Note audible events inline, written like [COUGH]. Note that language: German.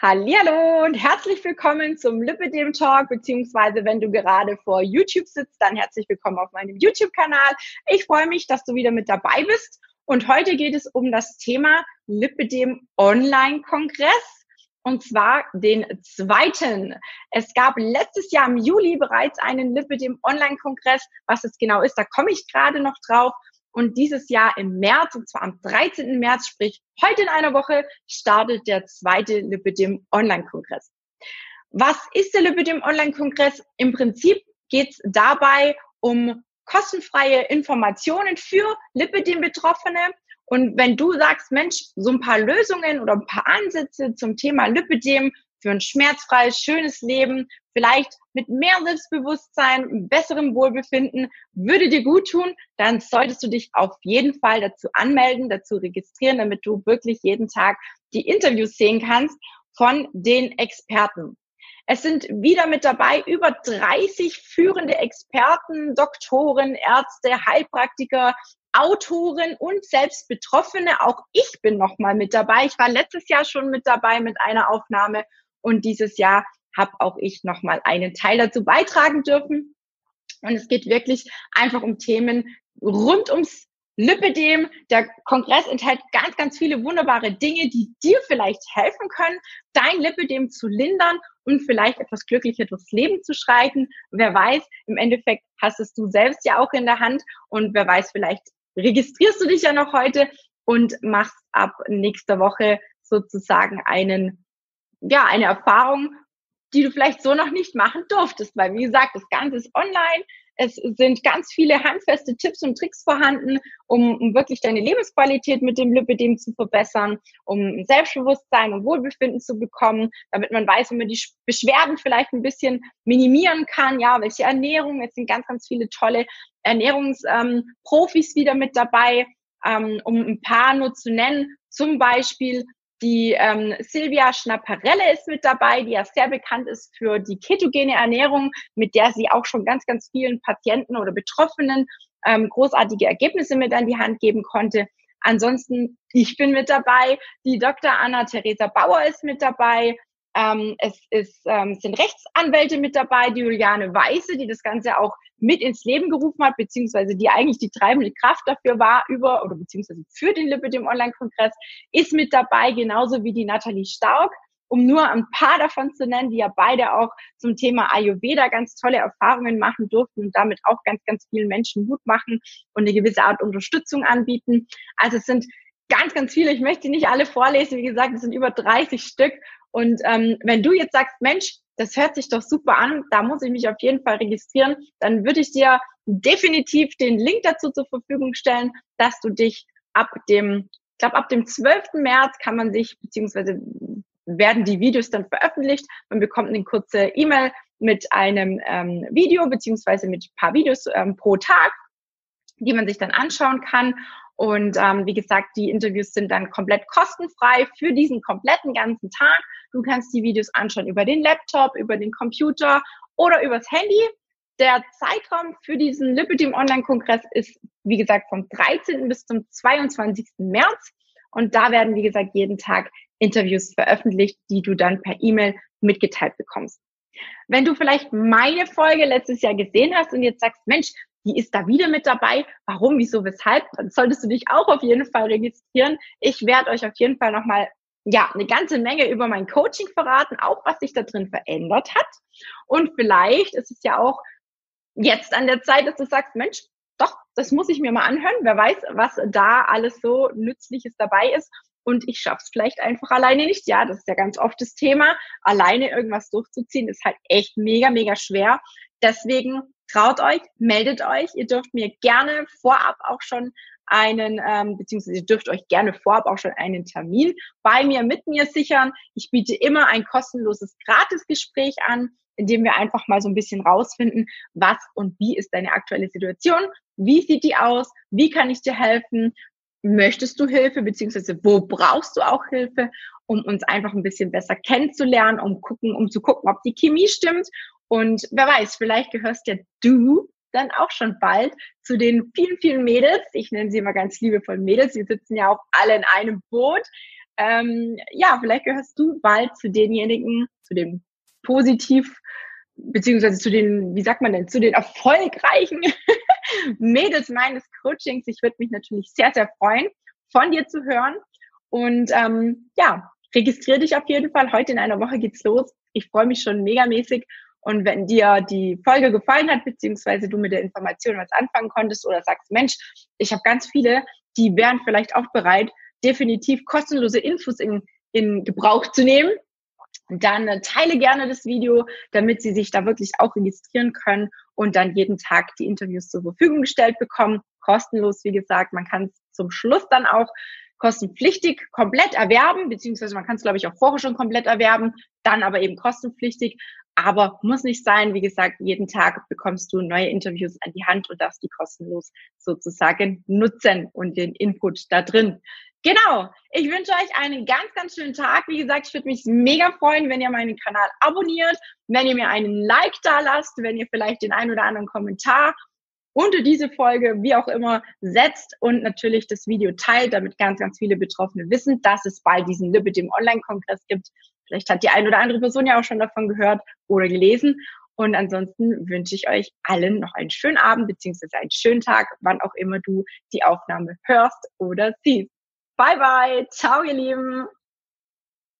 Hallihallo und herzlich willkommen zum Lipidem Talk, beziehungsweise wenn du gerade vor YouTube sitzt, dann herzlich willkommen auf meinem YouTube-Kanal. Ich freue mich, dass du wieder mit dabei bist. Und heute geht es um das Thema Lipidem Online-Kongress. Und zwar den zweiten. Es gab letztes Jahr im Juli bereits einen Lipidem Online-Kongress. Was es genau ist, da komme ich gerade noch drauf. Und dieses Jahr im März, und zwar am 13. März, sprich heute in einer Woche, startet der zweite Lipidem Online-Kongress. Was ist der Lipidem Online-Kongress? Im Prinzip geht es dabei um kostenfreie Informationen für Lipidem-Betroffene. Und wenn du sagst, Mensch, so ein paar Lösungen oder ein paar Ansätze zum Thema Lipidem für ein schmerzfreies, schönes Leben, vielleicht mit mehr Selbstbewusstsein, besserem Wohlbefinden, würde dir gut tun, dann solltest du dich auf jeden Fall dazu anmelden, dazu registrieren, damit du wirklich jeden Tag die Interviews sehen kannst von den Experten. Es sind wieder mit dabei über 30 führende Experten, Doktoren, Ärzte, Heilpraktiker, Autoren und selbst Betroffene. Auch ich bin nochmal mit dabei. Ich war letztes Jahr schon mit dabei mit einer Aufnahme und dieses Jahr habe auch ich nochmal einen Teil dazu beitragen dürfen. Und es geht wirklich einfach um Themen rund ums Lipidem. Der Kongress enthält ganz, ganz viele wunderbare Dinge, die dir vielleicht helfen können, dein Lipidem zu lindern und vielleicht etwas glücklicher durchs Leben zu schreiten. Wer weiß, im Endeffekt hast es du selbst ja auch in der Hand und wer weiß, vielleicht registrierst du dich ja noch heute und machst ab nächster Woche sozusagen einen, ja, eine Erfahrung, die du vielleicht so noch nicht machen durftest. Weil, wie gesagt, das Ganze ist online. Es sind ganz viele handfeste Tipps und Tricks vorhanden, um, um wirklich deine Lebensqualität mit dem Lipidem zu verbessern, um Selbstbewusstsein und Wohlbefinden zu bekommen, damit man weiß, wie man die Beschwerden vielleicht ein bisschen minimieren kann. Ja, welche Ernährung. Es sind ganz, ganz viele tolle Ernährungsprofis ähm, wieder mit dabei, ähm, um ein paar nur zu nennen. Zum Beispiel die ähm, Silvia Schnapparelle ist mit dabei, die ja sehr bekannt ist für die ketogene Ernährung, mit der sie auch schon ganz, ganz vielen Patienten oder Betroffenen ähm, großartige Ergebnisse mit an die Hand geben konnte. Ansonsten, ich bin mit dabei, die Dr. Anna-Theresa Bauer ist mit dabei, ähm, es ist, ähm, sind Rechtsanwälte mit dabei, die Juliane Weiße, die das Ganze auch mit ins Leben gerufen hat, beziehungsweise die eigentlich die treibende Kraft dafür war, über oder beziehungsweise für den Lipidem Online-Kongress, ist mit dabei, genauso wie die Nathalie Stark, um nur ein paar davon zu nennen, die ja beide auch zum Thema Ayurveda ganz tolle Erfahrungen machen durften und damit auch ganz, ganz vielen Menschen Mut machen und eine gewisse Art Unterstützung anbieten. Also es sind ganz, ganz viele. Ich möchte nicht alle vorlesen. Wie gesagt, es sind über 30 Stück und ähm, wenn du jetzt sagst, Mensch, das hört sich doch super an, da muss ich mich auf jeden Fall registrieren, dann würde ich dir definitiv den Link dazu zur Verfügung stellen, dass du dich ab dem, ich glaube, ab dem 12. März kann man sich, beziehungsweise werden die Videos dann veröffentlicht. Man bekommt eine kurze E-Mail mit einem ähm, Video, beziehungsweise mit ein paar Videos ähm, pro Tag, die man sich dann anschauen kann. Und ähm, wie gesagt, die Interviews sind dann komplett kostenfrei für diesen kompletten ganzen Tag. Du kannst die Videos anschauen über den Laptop, über den Computer oder übers Handy. Der Zeitraum für diesen Lipidem Online-Kongress ist, wie gesagt, vom 13. bis zum 22. März. Und da werden, wie gesagt, jeden Tag Interviews veröffentlicht, die du dann per E-Mail mitgeteilt bekommst. Wenn du vielleicht meine Folge letztes Jahr gesehen hast und jetzt sagst, Mensch, die ist da wieder mit dabei. Warum, wieso, weshalb? Dann solltest du dich auch auf jeden Fall registrieren. Ich werde euch auf jeden Fall nochmal ja, eine ganze Menge über mein Coaching verraten, auch was sich da drin verändert hat. Und vielleicht ist es ja auch jetzt an der Zeit, dass du sagst, Mensch, doch, das muss ich mir mal anhören. Wer weiß, was da alles so Nützliches dabei ist. Und ich schaff's vielleicht einfach alleine nicht. Ja, das ist ja ganz oft das Thema. Alleine irgendwas durchzuziehen ist halt echt mega, mega schwer. Deswegen traut euch, meldet euch. Ihr dürft mir gerne vorab auch schon einen, ähm, beziehungsweise ihr dürft euch gerne vorab auch schon einen Termin bei mir, mit mir sichern. Ich biete immer ein kostenloses Gratisgespräch an, in dem wir einfach mal so ein bisschen rausfinden, was und wie ist deine aktuelle Situation, wie sieht die aus, wie kann ich dir helfen, möchtest du Hilfe, beziehungsweise wo brauchst du auch Hilfe, um uns einfach ein bisschen besser kennenzulernen, um gucken, um zu gucken, ob die Chemie stimmt und wer weiß, vielleicht gehörst ja du dann auch schon bald zu den vielen, vielen Mädels. Ich nenne sie immer ganz liebevoll Mädels. Sie sitzen ja auch alle in einem Boot. ähm, ja, vielleicht gehörst du bald zu denjenigen, zu den positiv, beziehungsweise zu den, wie sagt man denn, zu den erfolgreichen [LAUGHS] [LAUGHS] Mädels meines Coachings. Ich würde mich natürlich sehr, sehr freuen, von dir zu hören. Und ähm, ja, registriere dich auf jeden Fall. Heute in einer Woche geht's los. Ich freue mich schon megamäßig. Und wenn dir die Folge gefallen hat, beziehungsweise du mit der Information was anfangen konntest oder sagst, Mensch, ich habe ganz viele, die wären vielleicht auch bereit, definitiv kostenlose Infos in, in Gebrauch zu nehmen, dann teile gerne das Video, damit sie sich da wirklich auch registrieren können und dann jeden Tag die Interviews zur Verfügung gestellt bekommen. Kostenlos, wie gesagt. Man kann es zum Schluss dann auch kostenpflichtig komplett erwerben, beziehungsweise man kann es, glaube ich, auch vorher schon komplett erwerben, dann aber eben kostenpflichtig. Aber muss nicht sein. Wie gesagt, jeden Tag bekommst du neue Interviews an die Hand und darfst die kostenlos sozusagen nutzen und den Input da drin. Genau. Ich wünsche euch einen ganz, ganz schönen Tag. Wie gesagt, ich würde mich mega freuen, wenn ihr meinen Kanal abonniert, wenn ihr mir einen Like da lasst, wenn ihr vielleicht den einen oder anderen Kommentar unter diese Folge, wie auch immer, setzt und natürlich das Video teilt, damit ganz, ganz viele Betroffene wissen, dass es bald diesen Liberty im Online-Kongress gibt. Vielleicht hat die eine oder andere Person ja auch schon davon gehört oder gelesen. Und ansonsten wünsche ich euch allen noch einen schönen Abend beziehungsweise einen schönen Tag, wann auch immer du die Aufnahme hörst oder siehst. Bye, bye. Ciao, ihr Lieben.